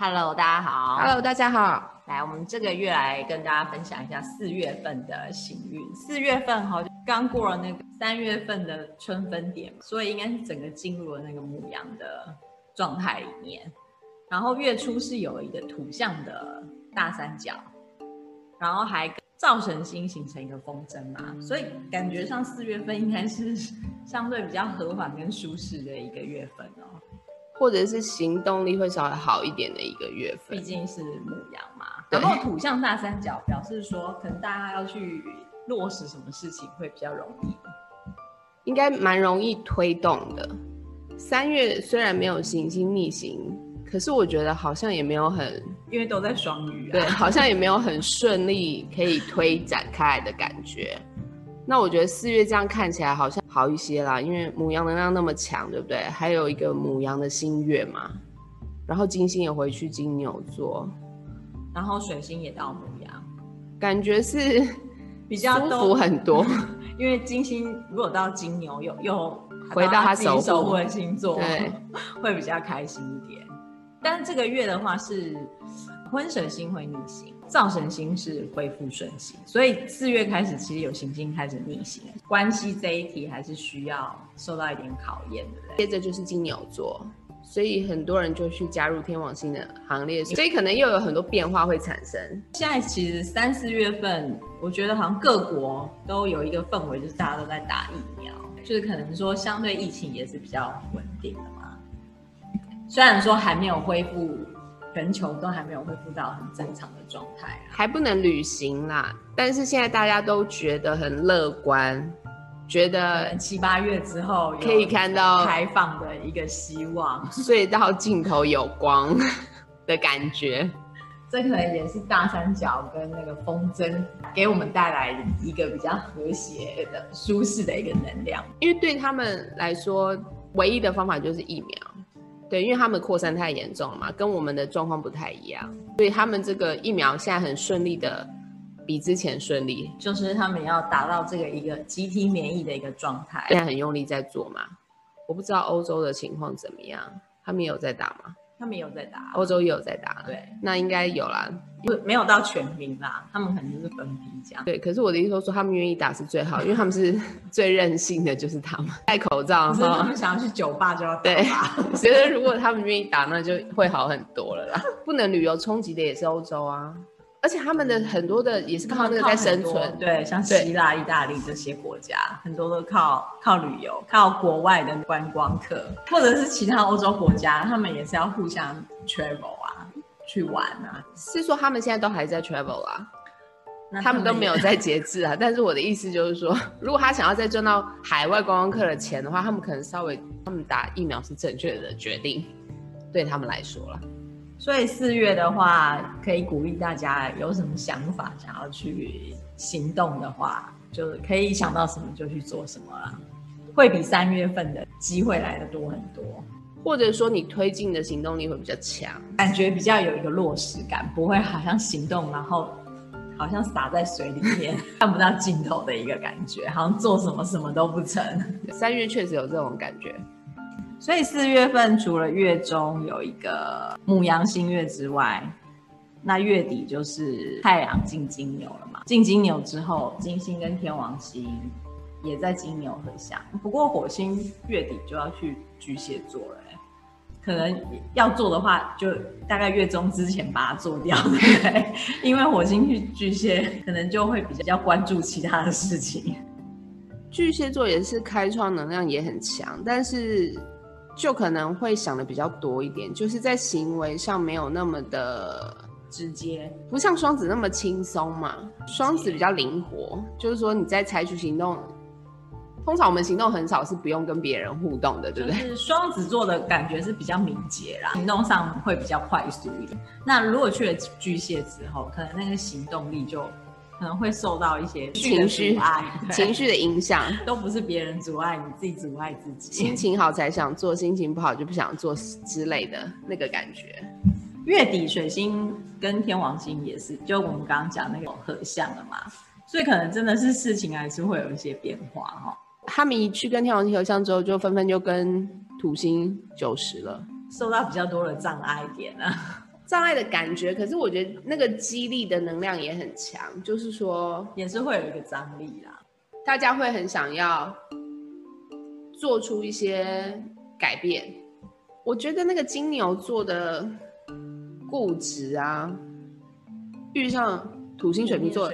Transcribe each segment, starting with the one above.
Hello，大家好。Hello，大家好。来，我们这个月来跟大家分享一下四月份的行运。四月份好像刚过了那个三月份的春分点，所以应该是整个进入了那个牧羊的状态里面。然后月初是有一个土象的大三角，然后还跟灶神星形成一个风筝嘛，所以感觉上四月份应该是相对比较和缓跟舒适的一个月份哦。或者是行动力会稍微好一点的一个月份，毕竟是母羊嘛。然后土象大三角表示说，可能大家要去落实什么事情会比较容易，应该蛮容易推动的。三月虽然没有行星逆行，可是我觉得好像也没有很，因为都在双鱼啊，对，好像也没有很顺利可以推展开来的感觉。那我觉得四月这样看起来好像好一些啦，因为母羊能量那么强，对不对？还有一个母羊的新月嘛，然后金星也回去金牛座，然后水星也到母羊，感觉是比较舒服很多。因为金星如果到金牛，又又回到他守护的星座，对，会比较开心一点。但是这个月的话是婚神星会逆行。灶神星是恢复顺行，所以四月开始其实有行星开始逆行，关系这一题还是需要受到一点考验的。接着就是金牛座，所以很多人就去加入天王星的行列，所以可能又有很多变化会产生。现在其实三四月份，我觉得好像各国都有一个氛围，就是大家都在打疫苗，就是可能说相对疫情也是比较稳定的嘛。虽然说还没有恢复。全球都还没有恢复到很正常的状态啊，还不能旅行啦。但是现在大家都觉得很乐观，觉得七八月之后可以看到开放的一个希望，隧道尽头有光 的感觉。这可能也是大三角跟那个风筝给我们带来一个比较和谐的、舒适的一个能量。因为对他们来说，唯一的方法就是疫苗。对，因为他们扩散太严重了嘛，跟我们的状况不太一样，所以他们这个疫苗现在很顺利的，比之前顺利，就是他们要达到这个一个集体免疫的一个状态，现在很用力在做嘛。我不知道欧洲的情况怎么样，他们也有在打吗？他们也有在打，欧洲也有在打，对，那应该有啦，不没有到全民啦，他们可能就是分批这样。对，可是我的意思说，说他们愿意打是最好，因为他们是 最任性的，就是他们戴口罩，是他们想要去酒吧就要打。对，我觉得如果他们愿意打，那就会好很多了啦。不能旅游冲击的也是欧洲啊。而且他们的很多的也是靠那个在生存，对，像希腊、意大利这些国家，很多都靠靠旅游，靠国外的观光客，或者是其他欧洲国家，他们也是要互相 travel 啊，去玩啊。是说他们现在都还在 travel 啊？那他们都没有在节制啊。但是我的意思就是说，如果他想要再赚到海外观光客的钱的话，他们可能稍微他们打疫苗是正确的决定，对他们来说了。所以四月的话，可以鼓励大家有什么想法，想要去行动的话，就可以想到什么就去做什么了，会比三月份的机会来的多很多。或者说你推进的行动力会比较强，感觉比较有一个落实感，不会好像行动然后好像洒在水里面 看不到尽头的一个感觉，好像做什么什么都不成。三月确实有这种感觉。所以四月份除了月中有一个牧羊新月之外，那月底就是太阳进金牛了嘛。进金牛之后，金星跟天王星也在金牛合相。不过火星月底就要去巨蟹座了，可能要做的话，就大概月中之前把它做掉，对不对？因为火星去巨蟹，可能就会比较关注其他的事情。巨蟹座也是开创能量也很强，但是。就可能会想的比较多一点，就是在行为上没有那么的直接，不像双子那么轻松嘛。双子比较灵活，就是说你在采取行动，通常我们行动很少是不用跟别人互动的，对不对？就是双子座的感觉是比较敏捷啦，行动上会比较快速一点。那如果去了巨蟹之后，可能那个行动力就。可能会受到一些情绪情绪的影响，都不是别人阻碍，你自己阻碍自己。心情好才想做，心情不好就不想做之类的那个感觉。月底水星跟天王星也是，就我们刚刚讲那个合相了嘛，所以可能真的是事情还是会有一些变化哈。他们一去跟天王星合相之后，就纷纷就跟土星九十了，受到比较多的障碍点了。障碍的感觉，可是我觉得那个激励的能量也很强，就是说也是会有一个张力啦，大家会很想要做出一些改变。我觉得那个金牛座的固执啊，遇上土星水瓶座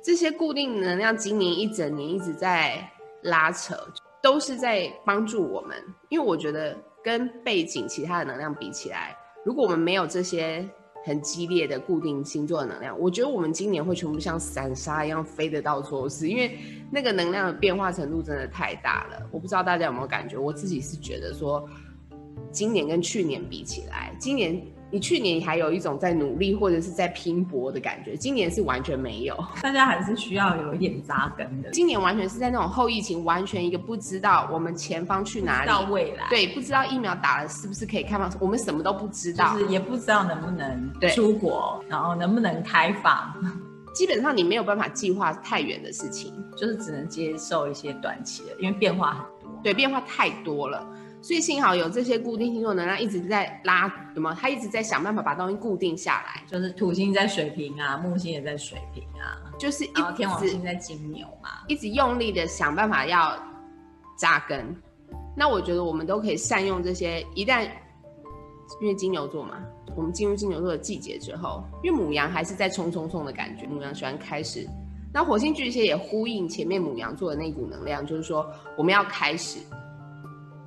这些固定能量，今年一整年一直在拉扯，都是在帮助我们。因为我觉得跟背景其他的能量比起来。如果我们没有这些很激烈的固定星座的能量，我觉得我们今年会全部像散沙一样飞得到处都是，因为那个能量的变化程度真的太大了。我不知道大家有没有感觉，我自己是觉得说，今年跟去年比起来，今年。你去年还有一种在努力或者是在拼搏的感觉，今年是完全没有。大家还是需要有一点扎根的。今年完全是在那种后疫情，完全一个不知道我们前方去哪里，到未来，对，不知道疫苗打了是不是可以开放，我们什么都不知道，就是也不知道能不能出国，然后能不能开放，基本上你没有办法计划太远的事情，就是只能接受一些短期的，因为变化很多，对，变化太多了。所以幸好有这些固定星座能量一直在拉，有没有？他一直在想办法把东西固定下来。就是土星在水瓶啊，木星也在水瓶啊，就是一直天王星在金牛嘛，一直用力的想办法要扎根。那我觉得我们都可以善用这些。一旦因为金牛座嘛，我们进入金牛座的季节之后，因为母羊还是在冲冲冲的感觉，母羊喜欢开始。那火星巨蟹也呼应前面母羊座的那股能量，就是说我们要开始。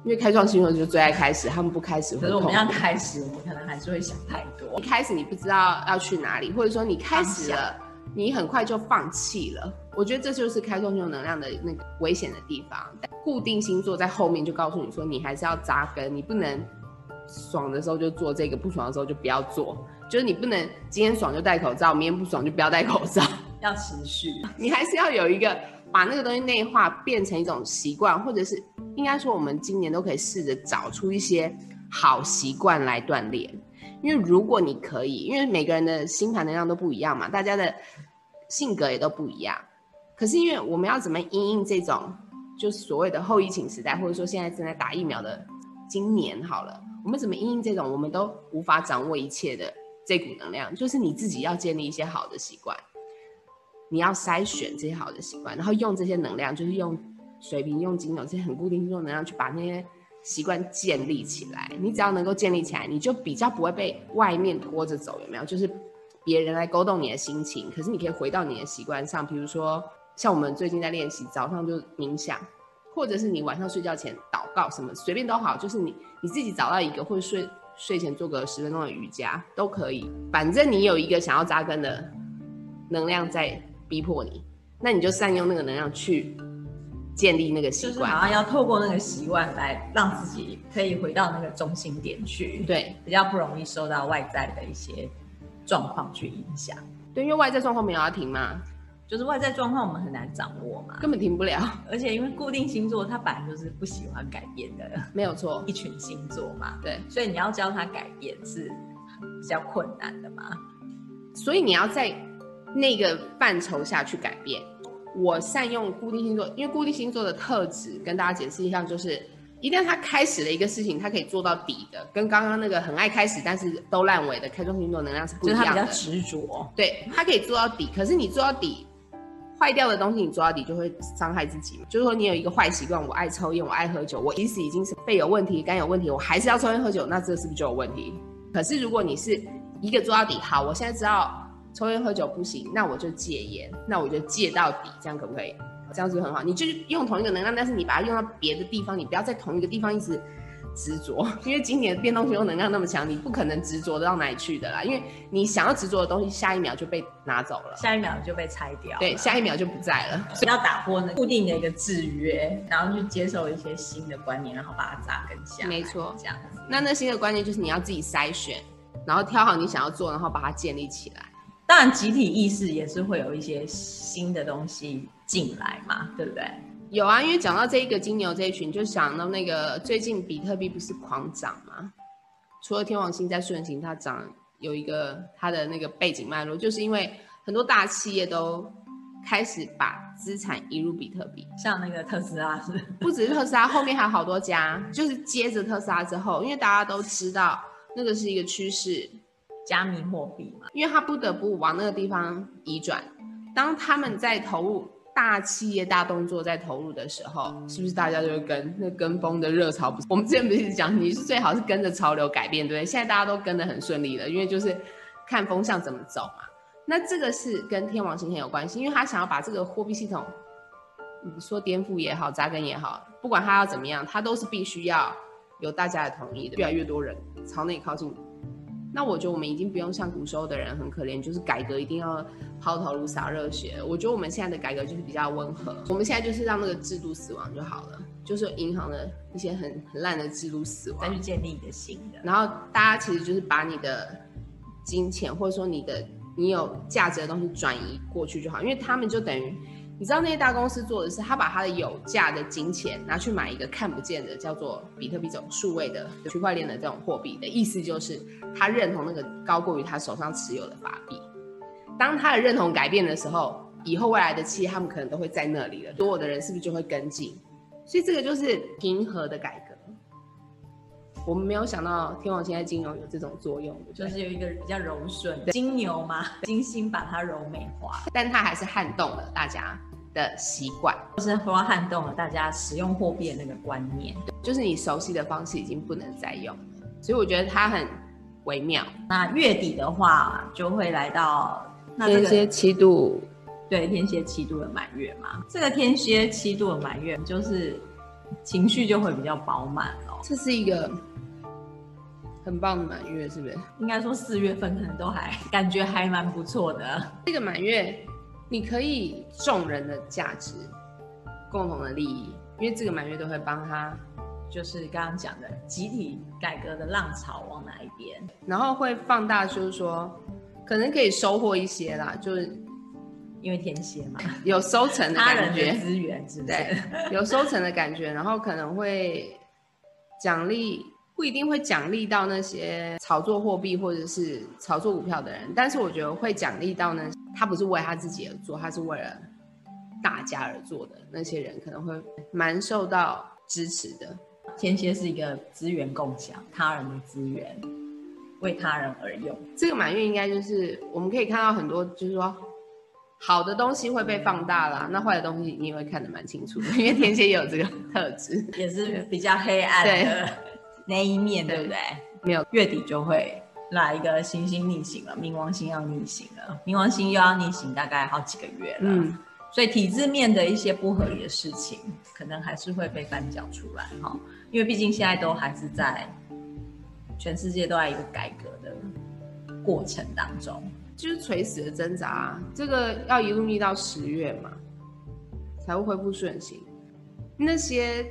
因为开创星座就最爱开始，他们不开始会。可是我们要开始，我们可能还是会想太多。一开始你不知道要去哪里，或者说你开始了，你很快就放弃了。我觉得这就是开创星座能量的那个危险的地方。固定星座在后面就告诉你说，你还是要扎根，你不能爽的时候就做这个，不爽的时候就不要做。就是你不能今天爽就戴口罩，明天不爽就不要戴口罩，要持续。你还是要有一个。把那个东西内化，变成一种习惯，或者是应该说，我们今年都可以试着找出一些好习惯来锻炼。因为如果你可以，因为每个人的星盘能量都不一样嘛，大家的性格也都不一样。可是因为我们要怎么因应这种，就是所谓的后疫情时代，或者说现在正在打疫苗的今年好了，我们怎么因应这种我们都无法掌握一切的这股能量，就是你自己要建立一些好的习惯。你要筛选这些好的习惯，然后用这些能量，就是用水瓶、用金牛这些很固定星座能量去把那些习惯建立起来。你只要能够建立起来，你就比较不会被外面拖着走，有没有？就是别人来勾动你的心情，可是你可以回到你的习惯上。比如说，像我们最近在练习，早上就冥想，或者是你晚上睡觉前祷告，什么随便都好，就是你你自己找到一个，或者睡睡前做个十分钟的瑜伽都可以。反正你有一个想要扎根的能量在。逼迫你，那你就善用那个能量去建立那个习惯，就是好像要透过那个习惯来让自己可以回到那个中心点去，对，比较不容易受到外在的一些状况去影响。对，因为外在状况没有要停嘛，就是外在状况我们很难掌握嘛，根本停不了。而且因为固定星座它本来就是不喜欢改变的，没有错，一群星座嘛，对，所以你要教他改变是比较困难的嘛，所以你要在。那个范畴下去改变，我善用固定星座，因为固定星座的特质跟大家解释一下，就是一旦他开始了一个事情，他可以做到底的，跟刚刚那个很爱开始但是都烂尾的开创星座能量是不一样的。就是他比较执着，对，他可以做到底，可是你做到底，坏掉的东西你做到底就会伤害自己。就是说你有一个坏习惯，我爱抽烟，我爱喝酒，我即使已经是肺有问题、肝有问题，我还是要抽烟喝酒，那这是不是就有问题？可是如果你是一个做到底，好，我现在知道。抽烟喝酒不行，那我就戒烟，那我就戒到底，这样可不可以？这样子很好。你就用同一个能量，但是你把它用到别的地方，你不要在同一个地方一直执着，因为今年变动性能量那么强，你不可能执着到哪里去的啦。因为你想要执着的东西，下一秒就被拿走了，下一秒就被拆掉，对，下一秒就不在了。所以要打破那固定的一个制约，然后去接受一些新的观念，然后把它扎根下。没错，这样子。那那新的观念就是你要自己筛选，然后挑好你想要做，然后把它建立起来。当然，集体意识也是会有一些新的东西进来嘛，对不对？有啊，因为讲到这一个金牛这一群，就想到那个最近比特币不是狂涨吗？除了天王星在顺行，它涨有一个它的那个背景脉络，就是因为很多大企业都开始把资产移入比特币，像那个特斯拉是，不只是特斯拉，后面还有好多家，就是接着特斯拉之后，因为大家都知道那个是一个趋势。加密货币嘛，因为他不得不往那个地方移转。当他们在投入大企业大动作在投入的时候，是不是大家就会跟那跟风的热潮？不是，我们之前不是讲，你是最好是跟着潮流改变，对不对？现在大家都跟得很顺利了，因为就是看风向怎么走嘛。那这个是跟天王星很有关系，因为他想要把这个货币系统，你说颠覆也好，扎根也好，不管他要怎么样，他都是必须要有大家的同意的。越来越多人朝内靠近。那我觉得我们已经不用像古时候的人很可怜，就是改革一定要抛头颅洒热血。我觉得我们现在的改革就是比较温和，我们现在就是让那个制度死亡就好了，就是银行的一些很很烂的制度死亡，再去建立一个新的。然后大家其实就是把你的金钱或者说你的你有价值的东西转移过去就好，因为他们就等于。你知道那些大公司做的是，他把他的有价的金钱拿去买一个看不见的，叫做比特币这种数位的区块链的这种货币的意思就是，他认同那个高过于他手上持有的法币。当他的认同改变的时候，以后未来的企业他们可能都会在那里了，所有的人是不是就会跟进？所以这个就是平和的改革。我们没有想到天王星在金牛有这种作用，就是有一个比较柔顺的金牛嘛，金星把它柔美化，但它还是撼动了大家的习惯，就是说撼动了大家使用货币的那个观念，就是你熟悉的方式已经不能再用了，所以我觉得它很微妙。那月底的话就会来到那天蝎七度，对，天蝎七度的满月嘛，这个天蝎七度的满月就是情绪就会比较饱满哦，这是一个。很棒的满月，是不是？应该说四月份可能都还感觉还蛮不错的。这个满月，你可以众人的价值，共同的利益，因为这个满月都会帮他，就是刚刚讲的集体改革的浪潮往哪一边，然后会放大，就是说可能可以收获一些啦，就是因为天蝎嘛，有收成的感觉，资源是不是？对，有收成的感觉，然后可能会奖励。不一定会奖励到那些炒作货币或者是炒作股票的人，但是我觉得会奖励到呢，他不是为他自己而做，他是为了大家而做的那些人，可能会蛮受到支持的。天蝎是一个资源共享，他人的资源为他人而用。这个满月应该就是我们可以看到很多，就是说好的东西会被放大啦，那坏的东西你也会看得蛮清楚的，因为天蝎也有这个特质，也是比较黑暗的。对 那一面对不对？没有，月底就会来一个星星逆行了，冥王星要逆行了，冥王星又要逆行大概好几个月了。嗯，所以体制面的一些不合理的事情，可能还是会被翻搅出来哈。因为毕竟现在都还是在全世界都在一个改革的过程当中，就是垂死的挣扎。这个要一路逆到十月嘛，才会恢复顺行。那些。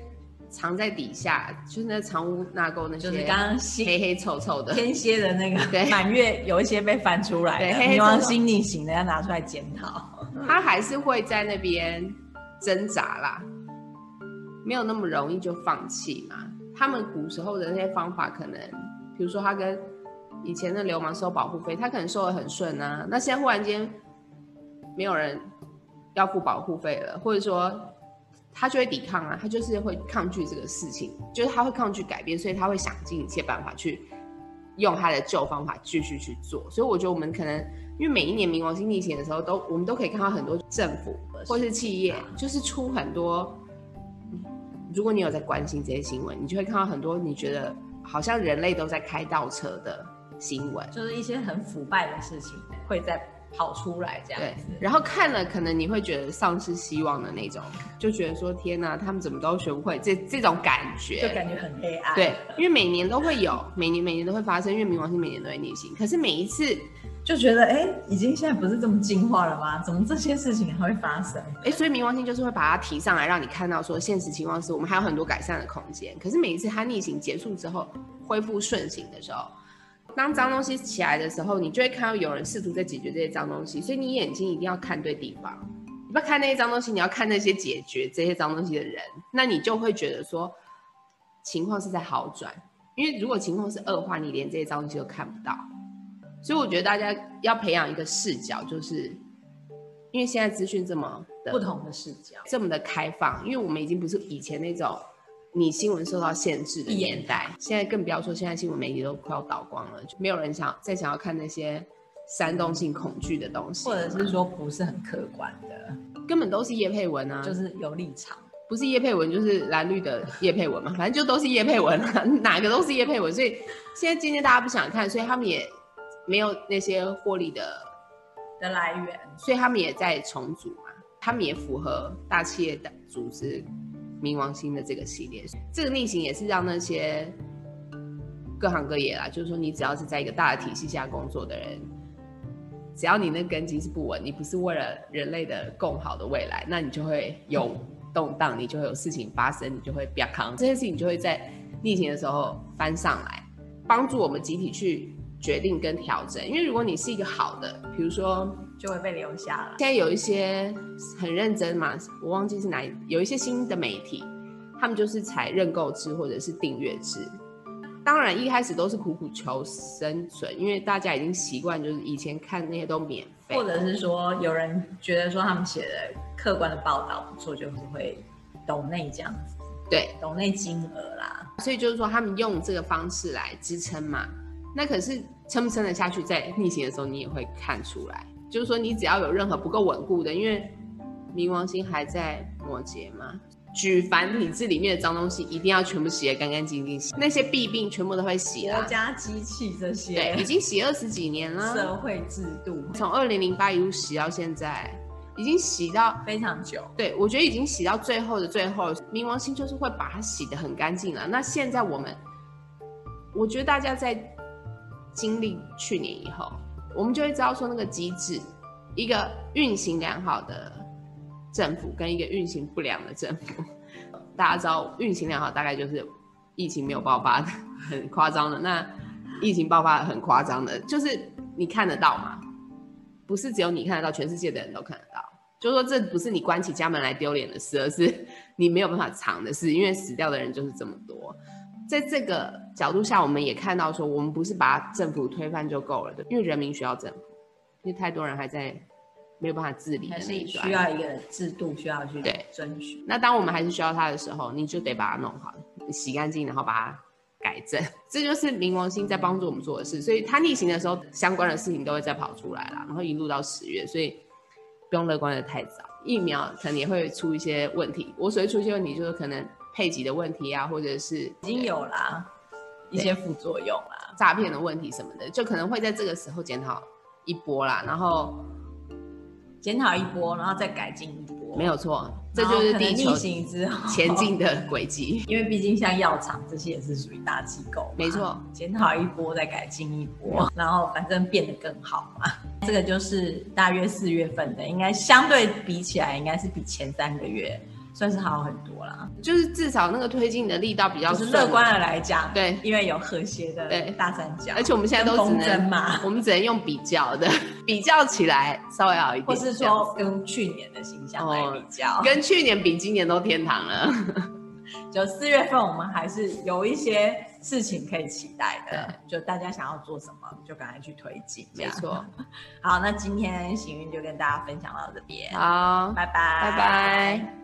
藏在底下，就是那藏污纳垢那些，就是刚刚黑黑臭臭的天蝎的那个满月，有一些被翻出来的，冥王星逆行的要拿出来检讨。他还是会在那边挣扎啦，没有那么容易就放弃嘛。他们古时候的那些方法，可能比如说他跟以前的流氓收保护费，他可能收的很顺啊，那现在忽然间没有人要付保护费了，或者说。他就会抵抗啊，他就是会抗拒这个事情，就是他会抗拒改变，所以他会想尽一切办法去用他的旧方法继续去做。所以我觉得我们可能因为每一年冥王星逆行的时候，都我们都可以看到很多政府或是企业，就是出很多。如果你有在关心这些新闻，你就会看到很多你觉得好像人类都在开倒车的新闻，就是一些很腐败的事情会在。跑出来这样子，然后看了可能你会觉得丧失希望的那种，就觉得说天哪，他们怎么都学不会，这这种感觉就感觉很黑暗。对，因为每年都会有，每年每年都会发生，因为冥王星每年都会逆行，可是每一次就觉得哎，已经现在不是这么进化了吗？怎么这些事情还会发生？哎，所以冥王星就是会把它提上来，让你看到说现实情况是我们还有很多改善的空间。可是每一次它逆行结束之后，恢复顺行的时候。当脏东西起来的时候，你就会看到有人试图在解决这些脏东西，所以你眼睛一定要看对地方。你不要看那些脏东西，你要看那些解决这些脏东西的人，那你就会觉得说情况是在好转。因为如果情况是恶化，你连这些脏东西都看不到。所以我觉得大家要培养一个视角，就是因为现在资讯这么的不同的视角，这么的开放，因为我们已经不是以前那种你新闻受到限制的年代。现在更不要说，现在新闻媒体都快要倒光了，就没有人想再想要看那些煽动性恐惧的东西，或者是说不是很客观的，根本都是叶佩文啊，就是有立场。不是叶佩文就是蓝绿的叶佩文嘛，反正就都是叶佩文，哪个都是叶佩文。所以现在今天大家不想看，所以他们也没有那些获利的的来源，所以他们也在重组嘛，他们也符合大企业的组织冥王星的这个系列。这个逆行也是让那些各行各业啦，就是说你只要是在一个大的体系下工作的人，只要你那根基是不稳，你不是为了人类的更好的未来，那你就会有。动荡，你就会有事情发生，你就会比较扛，这些事情就会在逆行的时候翻上来，帮助我们集体去决定跟调整。因为如果你是一个好的，比如说就会被留下了。现在有一些很认真嘛，我忘记是哪，有一些新的媒体，他们就是采认购制或者是订阅制。当然一开始都是苦苦求生存，因为大家已经习惯，就是以前看那些都免费，或者是说有人觉得说他们写的客观的报道不错，就是会抖内这样子，对，抖内金额啦。所以就是说他们用这个方式来支撑嘛。那可是撑不撑得下去，在逆行的时候你也会看出来，就是说你只要有任何不够稳固的，因为冥王星还在摩羯嘛。举凡体制里面的脏东西，一定要全部洗得干干净净。那些弊病全部都会洗了。国家机器这些，对，已经洗二十几年了。社会制度从二零零八一路洗到现在，已经洗到非常久。对，我觉得已经洗到最后的最后，冥王星就是会把它洗得很干净了。那现在我们，我觉得大家在经历去年以后，我们就会知道说那个机制，一个运行良好的。政府跟一个运行不良的政府，大家知道运行良好大概就是疫情没有爆发的很夸张的，那疫情爆发很夸张的，就是你看得到吗？不是只有你看得到，全世界的人都看得到。就是说这不是你关起家门来丢脸的事，而是你没有办法藏的事，因为死掉的人就是这么多。在这个角度下，我们也看到说，我们不是把政府推翻就够了的，因为人民需要政府，因为太多人还在。没有办法自理的那一段，需要一个制度，需要去对遵循。那当我们还是需要它的时候，你就得把它弄好，洗干净，然后把它改正。这就是冥王星在帮助我们做的事。所以它逆行的时候，相关的事情都会再跑出来了，然后一路到十月，所以不用乐观的太早。疫苗可能也会出一些问题。我所谓出一些问题，就是可能配给的问题啊，或者是已经有啦一些副作用啦，诈骗的问题什么的，就可能会在这个时候检讨一波啦，然后。检讨一波，然后再改进一波，没有错，这就是地球行之后前进的轨迹。因为毕竟像药厂这些也是属于大机构，没错，检讨一波再改进一波，然后反正变得更好嘛。这个就是大约四月份的，应该相对比起来，应该是比前三个月。算是好很多啦，就是至少那个推进的力道比较，是乐观的来讲，对，因为有和谐的大三角，而且我们现在都只能嘛，我们只能用比较的，比较起来稍微好一点，或是说跟去年的形象来比较，跟去年比今年都天堂了。就四月份我们还是有一些事情可以期待的，就大家想要做什么，就赶快去推进。没错，好，那今天行运就跟大家分享到这边，好，拜拜，拜拜。